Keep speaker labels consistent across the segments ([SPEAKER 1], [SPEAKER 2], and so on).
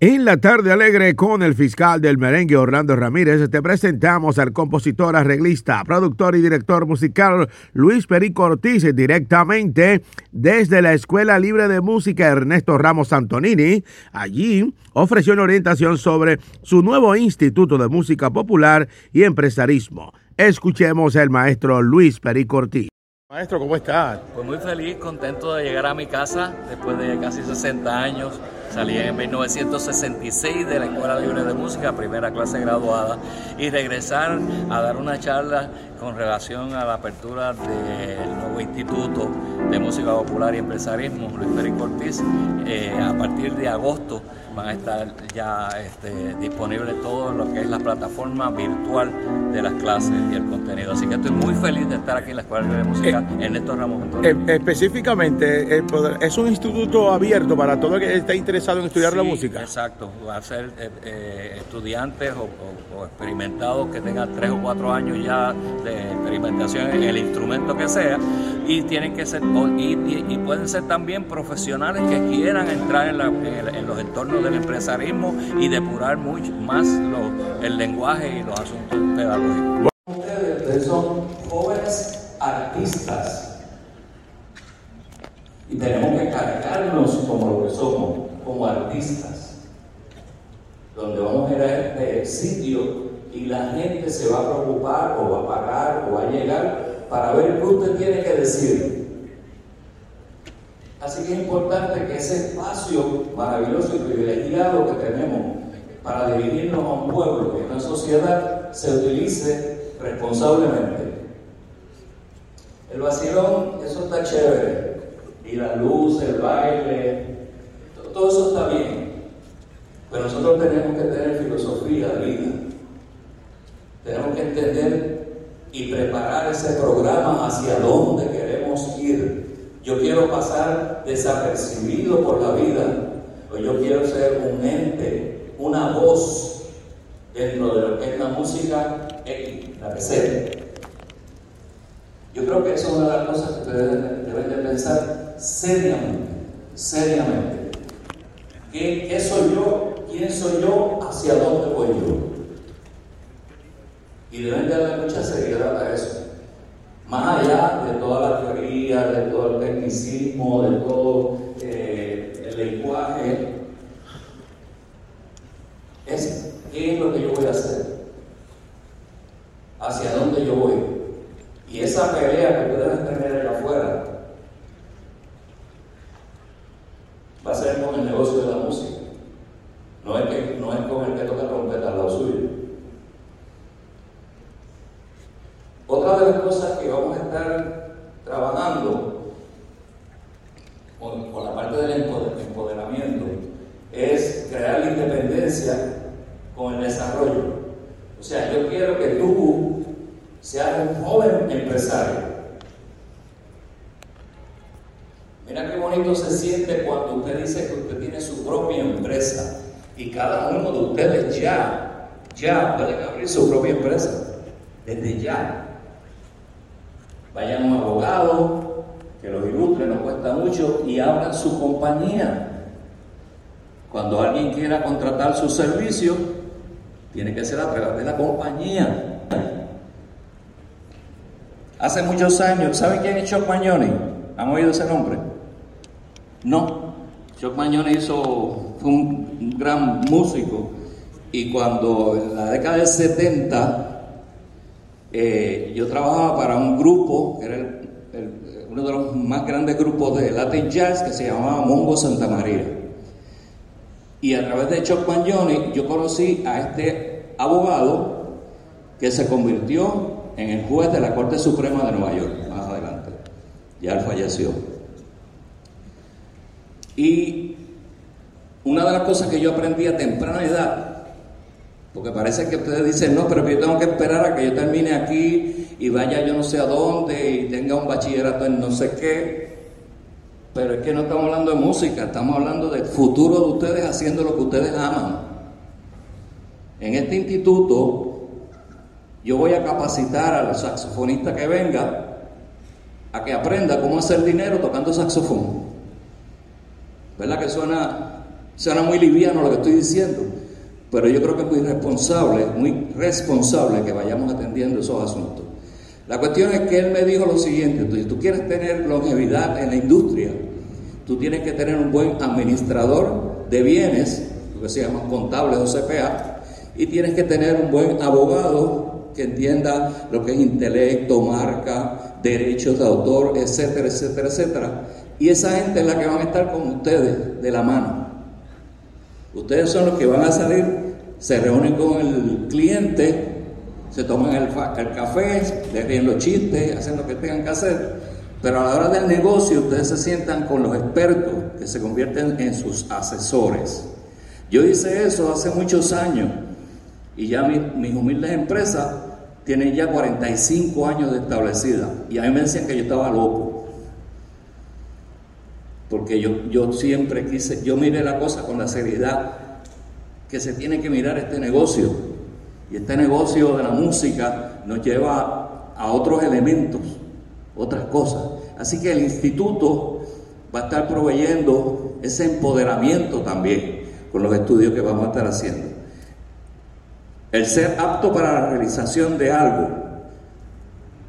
[SPEAKER 1] En la tarde alegre con el fiscal del merengue Orlando Ramírez te presentamos al compositor, arreglista, productor y director musical Luis Perico Ortiz directamente desde la Escuela Libre de Música Ernesto Ramos Antonini. Allí ofreció una orientación sobre su nuevo Instituto de Música Popular y Empresarismo. Escuchemos al maestro Luis Perico Ortiz.
[SPEAKER 2] Maestro, ¿cómo está?
[SPEAKER 3] Pues muy feliz, contento de llegar a mi casa después de casi 60 años. Salí en 1966 de la Escuela Libre de Música, primera clase graduada, y regresar a dar una charla con relación a la apertura del nuevo Instituto de Música Popular y Empresarismo, Luis Félix Ortiz, eh, a partir de agosto van a estar ya este, disponibles todo lo que es la plataforma virtual de las clases y el contenido. Así que estoy muy feliz de estar aquí en la Escuela de Música en estos Ramos.
[SPEAKER 2] Eh, específicamente, ¿es un instituto abierto para todo el que esté interesado en estudiar la música?
[SPEAKER 3] Exacto, va a ser eh, eh, estudiantes o, experimentados que tengan tres o cuatro años ya de experimentación en el instrumento que sea y tienen que ser y, pueden ser también profesionales que quieran entrar en, los entornos del empresarismo y depurar mucho más el lenguaje y los asuntos pedagógicos.
[SPEAKER 4] Ustedes son jóvenes artistas y tenemos que cargarnos como lo que somos, como artistas, donde vamos a ir a este sitio y la gente se va a preocupar o va a pagar o va a llegar para ver qué usted tiene que decir. Así que es importante que ese espacio maravilloso y privilegiado que tenemos para dirigirnos a un pueblo y a una sociedad se utilice responsablemente. El vacilón, eso está chévere. Y la luz, el baile, todo eso está bien. Pero nosotros tenemos que tener filosofía de vida. Tenemos que entender y preparar ese programa hacia dónde queremos ir yo quiero pasar desapercibido por la vida, o yo quiero ser un ente, una voz dentro de lo que es la música X, la que sea. Yo creo que eso es una de las cosas que ustedes deben de pensar seriamente, seriamente. ¿Qué, ¿Qué, soy yo? ¿Quién soy yo? ¿Hacia dónde voy yo? Y deben de darle mucha seriedad a eso. Más allá de toda la teoría, de todo el tecnicismo, de todo eh, el lenguaje, es qué es lo que yo voy a hacer, hacia dónde yo voy. Y esa pelea que ustedes tener allá afuera va a ser con el negocio de la música. No es, que, no es con el que toca trompeta al lado suyo. Otra de las cosas que vamos a estar trabajando con, la parte del empoderamiento es crear la con el desarrollo. O sea, yo quiero que tú seas un joven empresario. Mira qué bonito se siente cuando usted dice que usted tiene su propia empresa y cada uno de ustedes ya, ya pueden abrir su propia empresa, desde ya. Vayan a un abogado que los ilustre, no cuesta mucho, y abran su compañía. Cuando alguien quiera contratar su servicio, tiene que ser a través de la compañía. Hace muchos años, ¿saben quién es Chuck Magnoni? ¿Han oído ese nombre? No. Chuck Magnoni hizo, fue un gran músico y cuando en la década del 70 eh, yo trabajaba para un grupo, que era uno de los más grandes grupos de Latin Jazz, que se llamaba Mongo Santa María. Y a través de Chuck Mangione yo conocí a este abogado que se convirtió en el juez de la Corte Suprema de Nueva York, más adelante. Ya él falleció. Y una de las cosas que yo aprendí a temprana edad porque parece que ustedes dicen, no, pero yo tengo que esperar a que yo termine aquí y vaya yo no sé a dónde y tenga un bachillerato en no sé qué. Pero es que no estamos hablando de música, estamos hablando del futuro de ustedes haciendo lo que ustedes aman. En este instituto yo voy a capacitar al saxofonista que venga a que aprenda cómo hacer dinero tocando saxofón. ¿Verdad que suena Suena muy liviano lo que estoy diciendo, pero yo creo que es muy responsable, muy responsable que vayamos atendiendo esos asuntos. La cuestión es que él me dijo lo siguiente, si tú quieres tener longevidad en la industria, tú tienes que tener un buen administrador de bienes, lo que se llama contable o CPA, y tienes que tener un buen abogado que entienda lo que es intelecto, marca, derechos de autor, etcétera, etcétera, etcétera. Y esa gente es la que van a estar con ustedes de la mano. Ustedes son los que van a salir, se reúnen con el cliente, se toman el, café, le ríen los chistes, hacen lo que tengan que hacer. Pero a la hora del negocio, ustedes se sientan con los expertos que se convierten en sus asesores. Yo hice eso hace muchos años y ya mis, humildes empresas tienen ya 45 años de establecida. Y a mí me decían que yo estaba loco. Porque yo, yo siempre quise, yo miré la cosa con la seriedad que se tiene que mirar este negocio. Y este negocio de la música nos lleva a otros elementos, otras cosas. Así que el instituto va a estar proveyendo ese empoderamiento también con los estudios que vamos a estar haciendo. El ser apto para la realización de algo.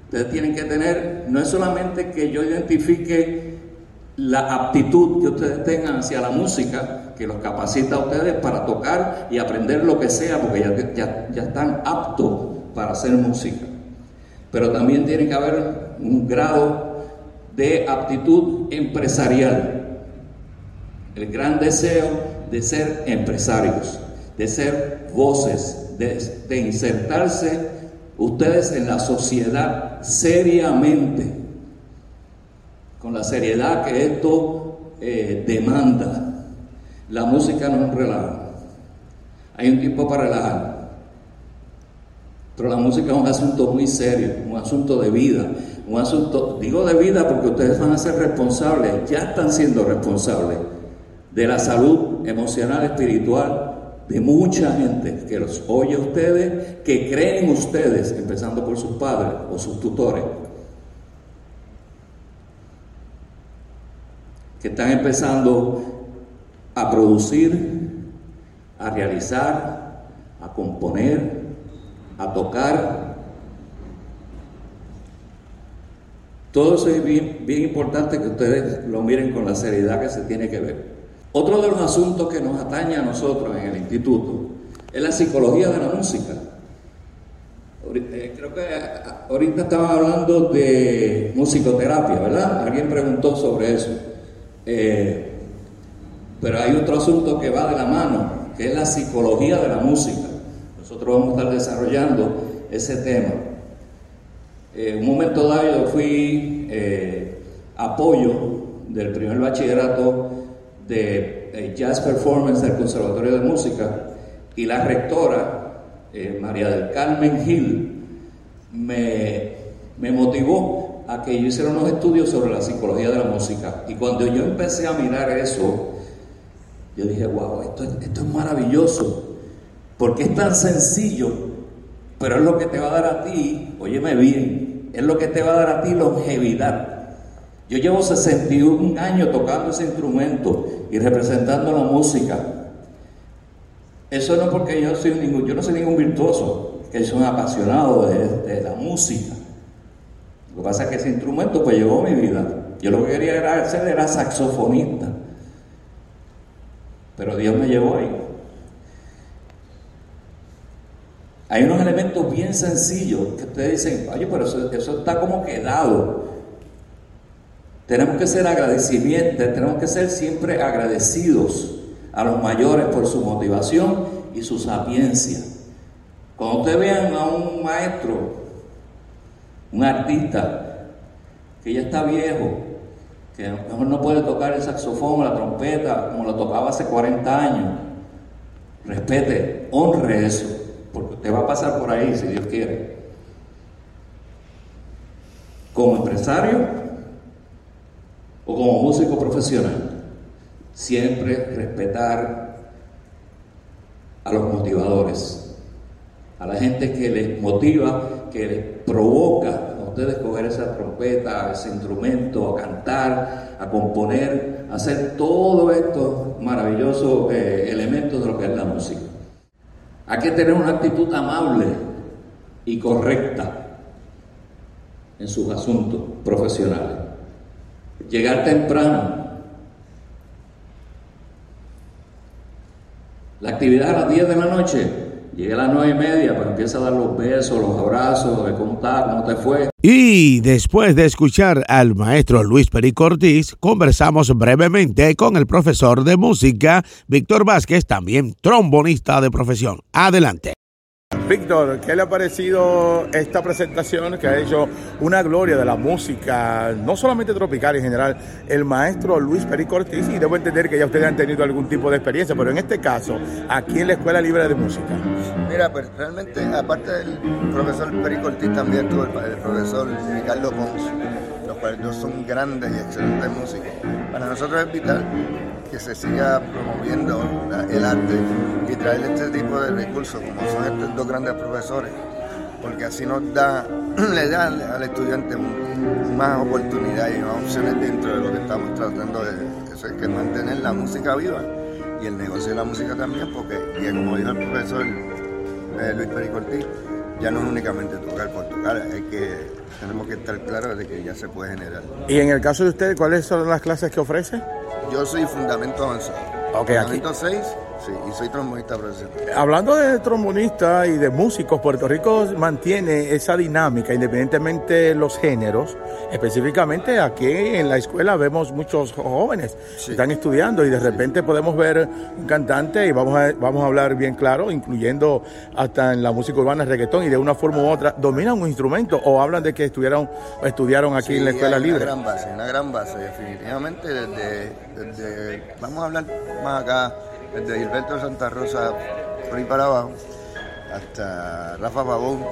[SPEAKER 4] Ustedes tienen que tener, no es solamente que yo identifique la aptitud que ustedes tengan hacia la música, que los capacita a ustedes para tocar y aprender lo que sea, porque ya, ya, están aptos para hacer música. Pero también tiene que haber un grado de aptitud empresarial. El gran deseo de ser empresarios, de ser voces, de, insertarse ustedes en la sociedad seriamente, con la seriedad que esto eh, demanda. La música no es un relajo. Hay un tiempo para relajar. Pero la música es un asunto muy serio, un asunto de vida, un asunto, digo de vida porque ustedes van a ser responsables, ya están siendo responsables de la salud emocional, espiritual de mucha gente que los oye a ustedes, que creen en ustedes, empezando por sus padres o sus tutores, que están empezando a producir, a realizar, a componer, a tocar. Todo eso es bien, importante que ustedes lo miren con la seriedad que se tiene que ver. Otro de los asuntos que nos atañe a nosotros en el instituto es la psicología de la música. Eh, creo que ahorita estaba hablando de musicoterapia, ¿verdad? Alguien preguntó sobre eso. Eh, pero hay otro asunto que va de la mano, que es la psicología de la música. Nosotros vamos a estar desarrollando ese tema. Eh, un momento dado yo fui apoyo del primer bachillerato de eh, Jazz Performance del Conservatorio de Música y la rectora, eh, María del Carmen Gil, me motivó a que yo hiciera unos estudios sobre la psicología de la música. Y cuando yo empecé a mirar eso, yo dije, wow, esto, es maravilloso, porque es tan sencillo, pero es lo que te va a dar a ti, óyeme bien, es lo que te va a dar a ti longevidad. Yo llevo 61 años tocando ese instrumento y representando la música. Eso no porque yo soy ningún, yo no soy ningún virtuoso, que soy un apasionado de, la música. Lo que pasa es que ese instrumento pues llevó mi vida. Yo lo que quería era ser era saxofonista. Pero Dios me llevó ahí. Hay unos elementos bien sencillos que ustedes dicen, oye, pero eso, eso está como quedado. Tenemos que ser agradecimientos, tenemos que ser siempre agradecidos a los mayores por su motivación y su sapiencia. Cuando ustedes vean a un maestro, un artista, que ya está viejo, que a lo mejor no puede tocar el saxofón o la trompeta como lo tocaba hace 40 años, respete, honre eso, porque usted va a pasar por ahí si Dios quiere. Como empresario, o como músico profesional, siempre respetar a los motivadores, a la gente que les motiva, que les provoca a ustedes coger esa trompeta, ese instrumento, a cantar, a componer, hacer todos estos maravillosos eh, elementos de lo que es la música. Hay que tener una actitud amable y correcta en sus asuntos profesionales. Llegar temprano. La actividad a las 10 de la noche, Llegué a las nueve y media, pero empieza a dar los besos, los abrazos, de contar cómo te fue.
[SPEAKER 1] Y después de escuchar al maestro Luis Perico Ortiz, conversamos brevemente con el profesor de música Víctor Vázquez, también trombonista de profesión. Adelante.
[SPEAKER 2] Víctor, ¿qué le ha parecido esta presentación que ha hecho una gloria de la música, no solamente tropical en general, el maestro Luis Perico? Y debo entender que ya ustedes han tenido algún tipo de experiencia, pero en este caso, aquí en la Escuela Libre de Música.
[SPEAKER 5] Mira, pues realmente, aparte del profesor Perico Ortiz, también tuvo el, profesor Ricardo Pons, los cuales son grandes y excelentes músicos. Para nosotros es vital que se siga promoviendo el arte y traer este tipo de recursos como son estos dos grandes profesores, porque así nos da, le da al estudiante más oportunidades y más opciones dentro de lo que estamos tratando de, eso es que mantener la música viva y el negocio de la música también, porque como dijo el profesor eh, Luis Pericortí, ya no es únicamente tocar por tocar, hay que, tenemos que estar claros de que ya se puede generar.
[SPEAKER 2] Y en el caso de ustedes, ¿cuáles son las clases que ofrece?
[SPEAKER 5] Yo soy fundamento avanzado.
[SPEAKER 2] Okay,
[SPEAKER 5] fundamento 6 Sí, y soy trombonista profesional.
[SPEAKER 2] Hablando de trombonista y de músicos, Puerto Rico mantiene esa dinámica independientemente de los géneros. Específicamente aquí en la escuela vemos muchos jóvenes que están estudiando y de repente podemos ver un cantante y vamos a, vamos a hablar bien claro, incluyendo hasta en la música urbana, el reggaetón y de una forma u otra dominan un instrumento o hablan de que estuvieron estudiaron aquí en la escuela libre.
[SPEAKER 5] Una gran base, una gran base, definitivamente desde, desde vamos a hablar más acá desde Gilberto Santa Rosa por ahí para abajo, hasta Rafa Babón,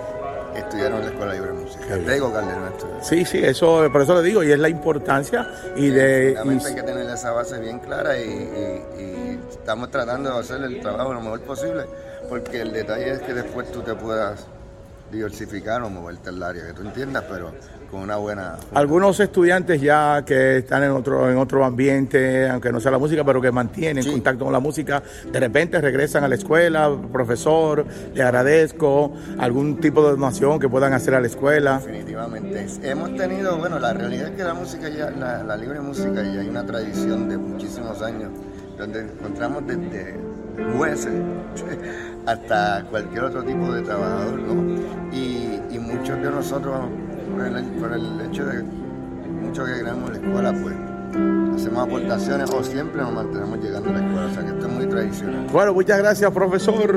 [SPEAKER 5] estudiaron en la Escuela Libre de Música. Tego Calderón estudió.
[SPEAKER 2] Sí, sí, eso, por eso le digo, y es la importancia y de...
[SPEAKER 5] hay que tener esa base bien clara y, estamos tratando de hacer el trabajo lo mejor posible, porque el detalle es que después tú te puedas diversificar o moverte al área que tú entiendas, pero con una buena...
[SPEAKER 2] Algunos estudiantes ya que están en otro, en otro ambiente, aunque no sea la música, pero que mantienen contacto con la música, de repente regresan a la escuela, profesor, le agradezco, algún tipo de donación que puedan hacer a la escuela.
[SPEAKER 5] Definitivamente. Hemos tenido, bueno, la realidad es que la música ya, la, libre música ya hay una tradición de muchísimos años, donde encontramos desde jueces hasta cualquier otro tipo de trabajador, ¿no? Y, y muchos de nosotros por el, hecho de mucho que queremos la escuela, pues hacemos aportaciones o siempre nos mantenemos llegando a la escuela. O sea que esto es muy tradicional.
[SPEAKER 2] Bueno, muchas gracias, profesor.